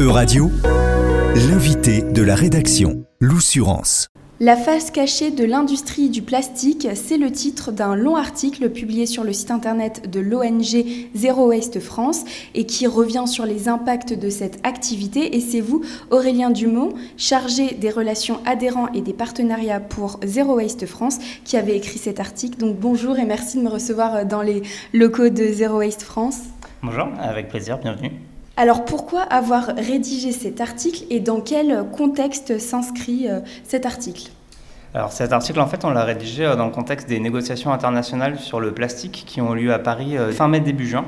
E-Radio, l'invité de la rédaction, l'Oussurance. La face cachée de l'industrie du plastique, c'est le titre d'un long article publié sur le site internet de l'ONG Zero Waste France et qui revient sur les impacts de cette activité. Et c'est vous, Aurélien Dumont, chargé des relations adhérents et des partenariats pour Zero Waste France, qui avez écrit cet article. Donc bonjour et merci de me recevoir dans les locaux de Zero Waste France. Bonjour, avec plaisir, bienvenue. Alors pourquoi avoir rédigé cet article et dans quel contexte s'inscrit euh, cet article? Alors cet article, en fait, on l'a rédigé euh, dans le contexte des négociations internationales sur le plastique qui ont lieu à Paris euh, fin mai, début juin,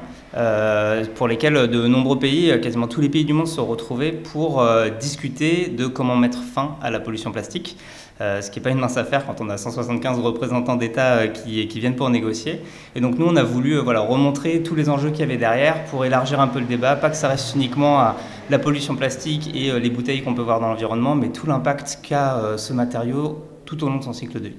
pour lesquelles de nombreux pays, quasiment tous les pays du monde, se sont retrouvés pour discuter de comment mettre fin à la pollution plastique. Euh, ce qui n'est pas une mince affaire quand on a 175 représentants d'État euh, qui, viennent pour négocier. Et donc nous, on a voulu euh, voilà, remontrer tous les enjeux qu'il y avait derrière pour élargir un peu le débat, pas que ça reste uniquement à la pollution plastique et les bouteilles qu'on peut voir dans l'environnement, mais tout l'impact qu'a ce matériau tout au long de son cycle de vie.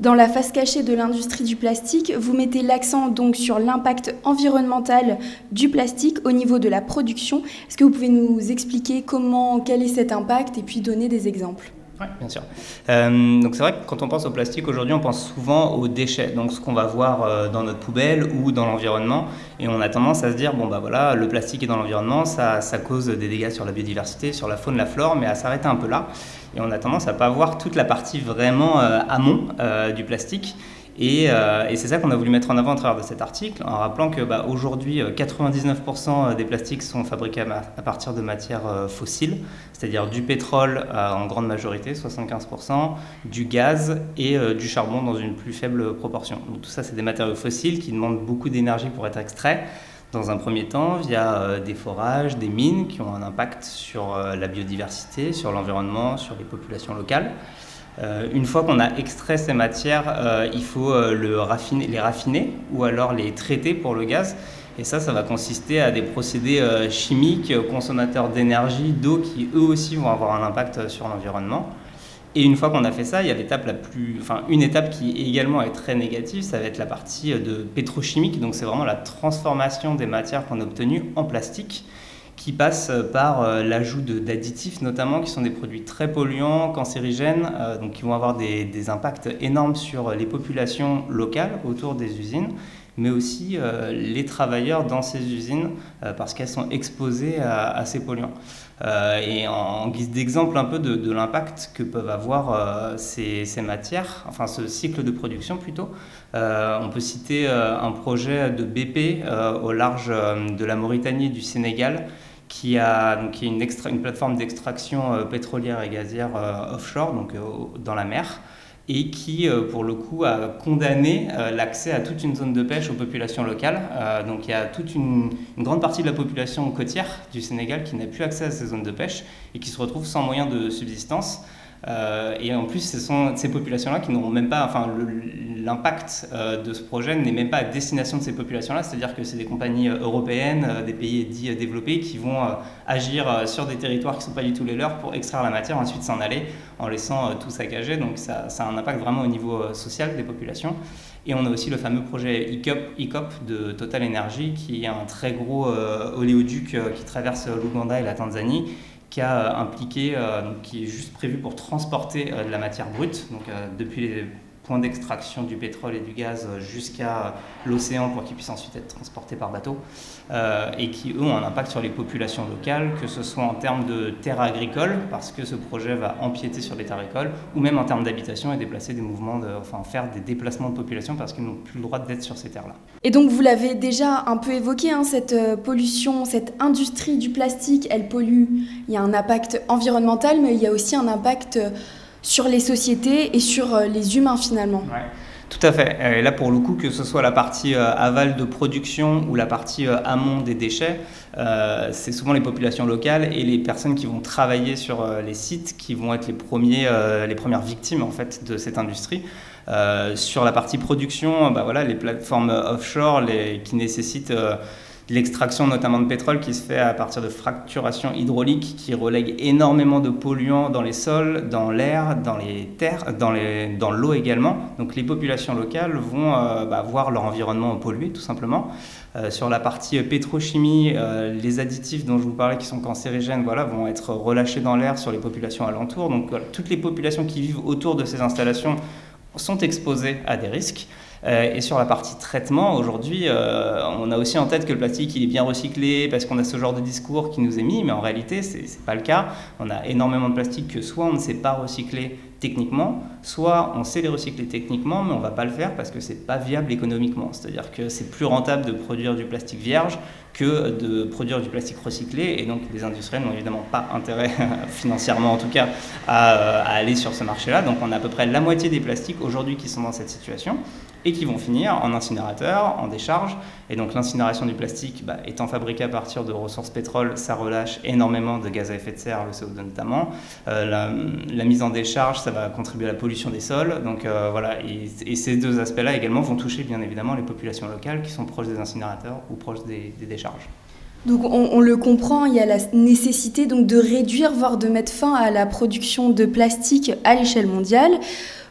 Dans la face cachée de l'industrie du plastique, vous mettez l'accent donc sur l'impact environnemental du plastique au niveau de la production. Est-ce que vous pouvez nous expliquer comment, quel est cet impact et puis donner des exemples? Oui, bien sûr. Euh, donc c'est vrai que quand on pense au plastique aujourd'hui, on pense souvent aux déchets, donc ce qu'on va voir euh, dans notre poubelle ou dans l'environnement, et on a tendance à se dire bon bah voilà, le plastique est dans l'environnement, ça, cause des dégâts sur la biodiversité, sur la faune, la flore, mais à s'arrêter un peu là, et on a tendance à pas voir toute la partie vraiment euh, amont du plastique. Euh, et, c'est ça qu'on a voulu mettre en avant à travers cet article, en rappelant que bah, aujourd'hui, 99% euh, des plastiques sont fabriqués à, partir de matières euh, fossiles, c'est-à-dire du pétrole en grande majorité, 75%, du gaz et du charbon dans une plus faible proportion. Donc tout ça, c'est des matériaux fossiles qui demandent beaucoup d'énergie pour être extraits dans un premier temps via des forages, des mines qui ont un impact sur la biodiversité, sur l'environnement, sur les populations locales. Euh, une fois qu'on a extrait ces matières, euh, il faut euh, les raffiner ou alors les traiter pour le gaz. Et ça, ça va consister à des procédés chimiques, consommateurs d'énergie, d'eau, qui eux aussi vont avoir un impact sur l'environnement. Et une fois qu'on a fait ça, il y a l'étape la plus, enfin une étape qui également est très négative, ça va être la partie de pétrochimique. Donc c'est vraiment la transformation des matières qu'on a obtenues en plastique qui passe par euh, l'ajout d'additifs notamment, qui sont des produits très polluants, cancérigènes, euh, donc qui vont avoir des, impacts énormes sur les populations locales autour des usines, mais aussi euh, les travailleurs dans ces usines, parce qu'elles sont exposées à, ces polluants. et en, guise d'exemple un peu de, l'impact que peuvent avoir ces, ces, matières, enfin ce cycle de production plutôt, on peut citer un projet de BP au large de la Mauritanie et du Sénégal, qui, a, donc, qui est une, plateforme d'extraction euh, pétrolière et gazière euh, offshore, donc euh, dans la mer, et qui, pour le coup, a condamné l'accès à toute une zone de pêche aux populations locales. donc il y a toute une, grande partie de la population côtière du Sénégal qui n'a plus accès à ces zones de pêche et qui se retrouve sans moyen de subsistance. Euh, et en plus, ce sont ces populations-là qui n'auront même pas, enfin, l'impact euh, de ce projet n'est même pas à destination de ces populations-là, c'est-à-dire que c'est des compagnies euh, européennes, des pays dits développés, qui vont agir sur des territoires qui ne sont pas du tout les leurs pour extraire la matière, ensuite s'en aller en laissant tout saccager. Donc ça, ça, a un impact vraiment au niveau social des populations. Et on a aussi le fameux projet ICOP, de Total Energy, qui est un très gros oléoduc qui traverse l'Ouganda et la Tanzanie qui a euh, impliqué, euh, qui est juste prévu pour transporter euh, de la matière brute, donc depuis les point d'extraction du pétrole et du gaz jusqu'à l'océan pour qu'ils puissent ensuite être transportés par bateau, euh, et qui, eux, ont un impact sur les populations locales, que ce soit en termes de terres agricoles, parce que ce projet va empiéter sur les terres agricoles, ou même en termes d'habitation et déplacer des mouvements, enfin faire des déplacements de population parce qu'ils n'ont plus le droit d'être sur ces terres-là. Et donc, vous l'avez déjà un peu évoqué, hein, cette euh, pollution, cette industrie du plastique, elle pollue. Il y a un impact environnemental, mais il y a aussi un impact... Sur les sociétés et sur euh, les humains finalement. Tout à fait. Et là, pour le coup, que ce soit la partie euh, aval de production ou la partie euh, amont des déchets, c'est souvent les populations locales et les personnes qui vont travailler sur les sites qui vont être les, premiers, les premières victimes en fait, de cette industrie. sur la partie production, bah, voilà, les plateformes offshore qui nécessitent l'extraction notamment de pétrole qui se fait à partir de fracturation hydraulique qui relègue énormément de polluants dans les sols, dans l'air, dans les terres, dans, dans l'eau également. Donc les populations locales vont euh, bah, voir leur environnement pollué tout simplement. Euh, sur la partie pétrochimie, euh, les additifs dont je vous parlais qui sont cancérigènes voilà, vont être relâchés dans l'air sur les populations alentours. Donc toutes les populations qui vivent autour de ces installations sont exposées à des risques. Euh, et sur la partie traitement, aujourd'hui, euh, on a aussi en tête que le plastique, il est bien recyclé parce qu'on a ce genre de discours qui nous est mis, mais en réalité, ce n'est pas le cas. On a énormément de plastique que soit on ne sait pas recycler techniquement, soit on sait les recycler techniquement, mais on ne va pas le faire parce que ce n'est pas viable économiquement. C'est-à-dire que c'est plus rentable de produire du plastique vierge que de produire du plastique recyclé, et donc les industriels n'ont évidemment pas intérêt, financièrement en tout cas, euh, à aller sur ce marché-là. Donc on a à peu près la moitié des plastiques aujourd'hui qui sont dans cette situation et qui vont finir en incinérateur, en décharge. Et donc l'incinération du plastique bah, étant fabriquée à partir de ressources pétrole, ça relâche énormément de gaz à effet de serre, le CO2 notamment. Euh, la, mise en décharge, ça va contribuer à la pollution des sols. Donc euh, voilà, et, ces deux aspects-là également vont toucher bien évidemment les populations locales qui sont proches des incinérateurs ou proches des, décharges. Donc on, on, le comprend, il y a la nécessité donc de réduire, voire de mettre fin à la production de plastique à l'échelle mondiale.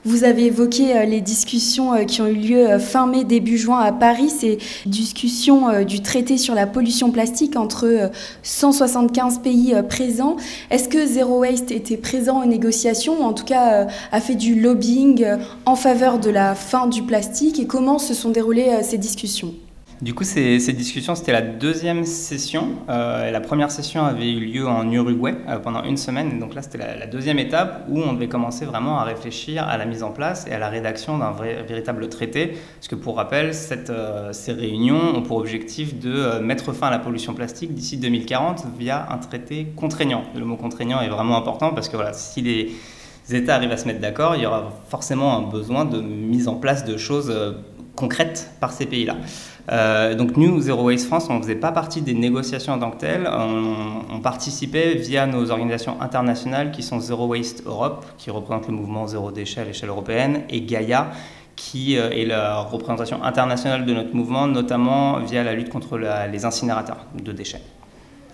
Vous avez évoqué euh, les discussions euh, qui ont eu lieu euh, fin mai, début juin à Paris, ces discussions du traité sur la pollution plastique entre 175 pays présents. Est-ce que Zero Waste était présent aux négociations ou en tout cas a fait du lobbying en faveur de la fin du plastique et comment se sont déroulées ces discussions? Du coup, ces, discussions, c'était la deuxième session. Euh, la première session avait eu lieu en Uruguay euh, pendant une semaine. donc là, c'était la, deuxième étape où on devait commencer vraiment à réfléchir à la mise en place et à la rédaction d'un véritable traité. Parce que pour rappel, euh, ces réunions ont pour objectif de mettre fin à la pollution plastique d'ici 2040 via un traité contraignant. Le mot contraignant est vraiment important parce que voilà, si les États arrivent à se mettre d'accord, il y aura forcément un besoin de mise en place de choses concrètes par ces pays-là. Euh, donc nous, Zero Waste France, on ne faisait pas partie des négociations en tant que telles. On, participait via nos organisations internationales qui sont Zero Waste Europe, qui représente le mouvement Zéro Déchet à l'échelle européenne, et Gaia, qui euh, est la représentation internationale de notre mouvement, notamment via la lutte contre les incinérateurs de déchets.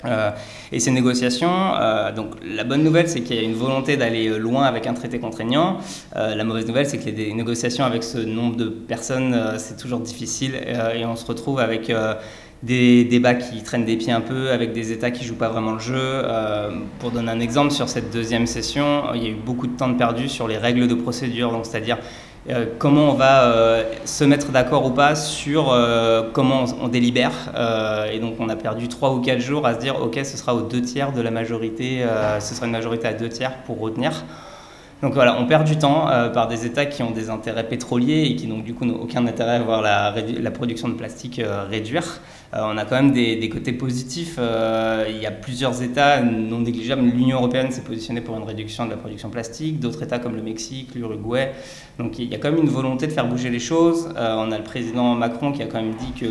Euh, et ces négociations, euh, donc la bonne nouvelle c'est qu'il y a une volonté d'aller euh, loin avec un traité contraignant. la mauvaise nouvelle c'est que les négociations avec ce nombre de personnes c'est toujours difficile et on se retrouve avec des débats qui traînent des pieds un peu, avec des États qui jouent pas vraiment le jeu. pour donner un exemple, sur cette deuxième session, il y a eu beaucoup de temps de perdu sur les règles de procédure, donc c'est-à-dire euh, comment on va euh, se mettre d'accord ou pas sur euh, comment on, délibère. et donc on a perdu trois ou quatre jours à se dire ok ce sera aux deux tiers de la majorité, ce sera une majorité à deux tiers pour retenir. Donc voilà, on perd du temps par des États qui ont des intérêts pétroliers et qui donc du coup n'ont aucun intérêt à voir la production de plastique réduire. On a quand même des, côtés positifs. il y a plusieurs États non négligeables. L'Union européenne s'est positionnée pour une réduction de la production plastique. D'autres États comme le Mexique, l'Uruguay, donc il y a quand même une volonté de faire bouger les choses. Euh, on a le président Macron qui a quand même dit que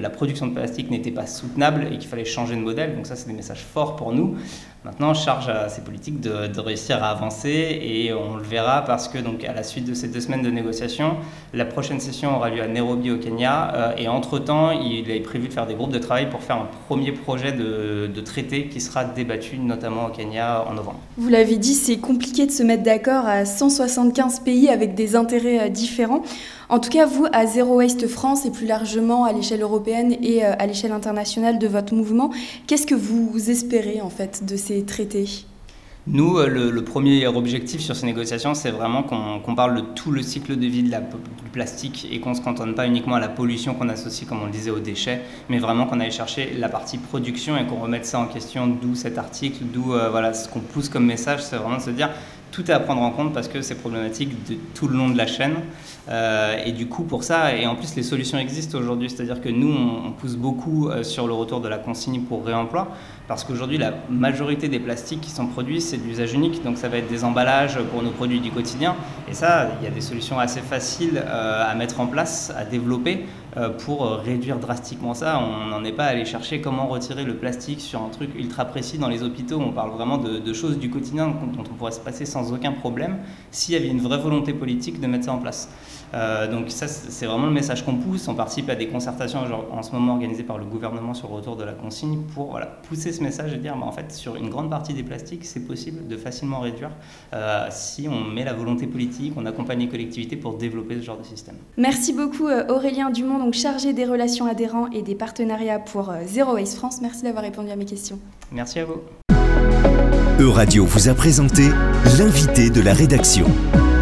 la production de plastique n'était pas soutenable et qu'il fallait changer de modèle. Donc ça, c'est des messages forts pour nous. Maintenant, charge à ces politiques de, réussir à avancer et on le verra parce que donc à la suite de ces deux semaines de négociations, la prochaine session aura lieu à Nairobi au Kenya euh, et entre-temps, il est prévu de faire des groupes de travail pour faire un premier projet de, de traité qui sera débattu notamment au Kenya en novembre. Vous l'avez dit, c'est compliqué de se mettre d'accord à 175 pays avec des intérêts euh, différents. En tout cas, vous, à Zero Waste France et plus largement à l'échelle européenne et euh, à l'échelle internationale de votre mouvement, qu'est-ce que vous espérez en fait de ces traités? Nous, euh, le, premier objectif sur ces négociations, c'est vraiment qu'on parle de tout le cycle de vie de la, du plastique et qu'on ne se cantonne pas uniquement à la pollution qu'on associe, comme on le disait, aux déchets, mais vraiment qu'on aille chercher la partie production et qu'on remette ça en question, d'où cet article, d'où voilà, ce qu'on pousse comme message, c'est vraiment de se dire tout est à prendre en compte parce que c'est problématique tout le long de la chaîne. Euh, et du coup, pour ça, et en plus, les solutions existent aujourd'hui. C'est-à-dire que nous, on, pousse beaucoup euh, sur le retour de la consigne pour réemploi parce qu'aujourd'hui, la majorité des plastiques qui sont produits, c'est de l'usage unique. Donc, ça va être des emballages pour nos produits du quotidien. Et ça, il y a des solutions assez faciles euh, à mettre en place, à développer pour réduire drastiquement ça. On n'en est pas allé chercher comment retirer le plastique sur un truc ultra précis dans les hôpitaux. On parle vraiment de, de choses du quotidien dont on pourrait se passer sans aucun problème s'il y avait une vraie volonté politique de mettre ça en place. Euh, donc ça, c'est vraiment le message qu'on pousse. On participe à des concertations en ce moment organisées par le gouvernement sur le retour de la consigne pour voilà, pousser ce message et dire, bah, en fait, sur une grande partie des plastiques, c'est possible de facilement réduire euh, si on met la volonté politique, on accompagne les collectivités pour développer ce genre de système. Merci beaucoup euh, Aurélien Dumont, donc chargé des relations adhérents et des partenariats pour Zero Waste France. Merci d'avoir répondu à mes questions. Merci à vous. Euradio vous a présenté l'invité de la rédaction.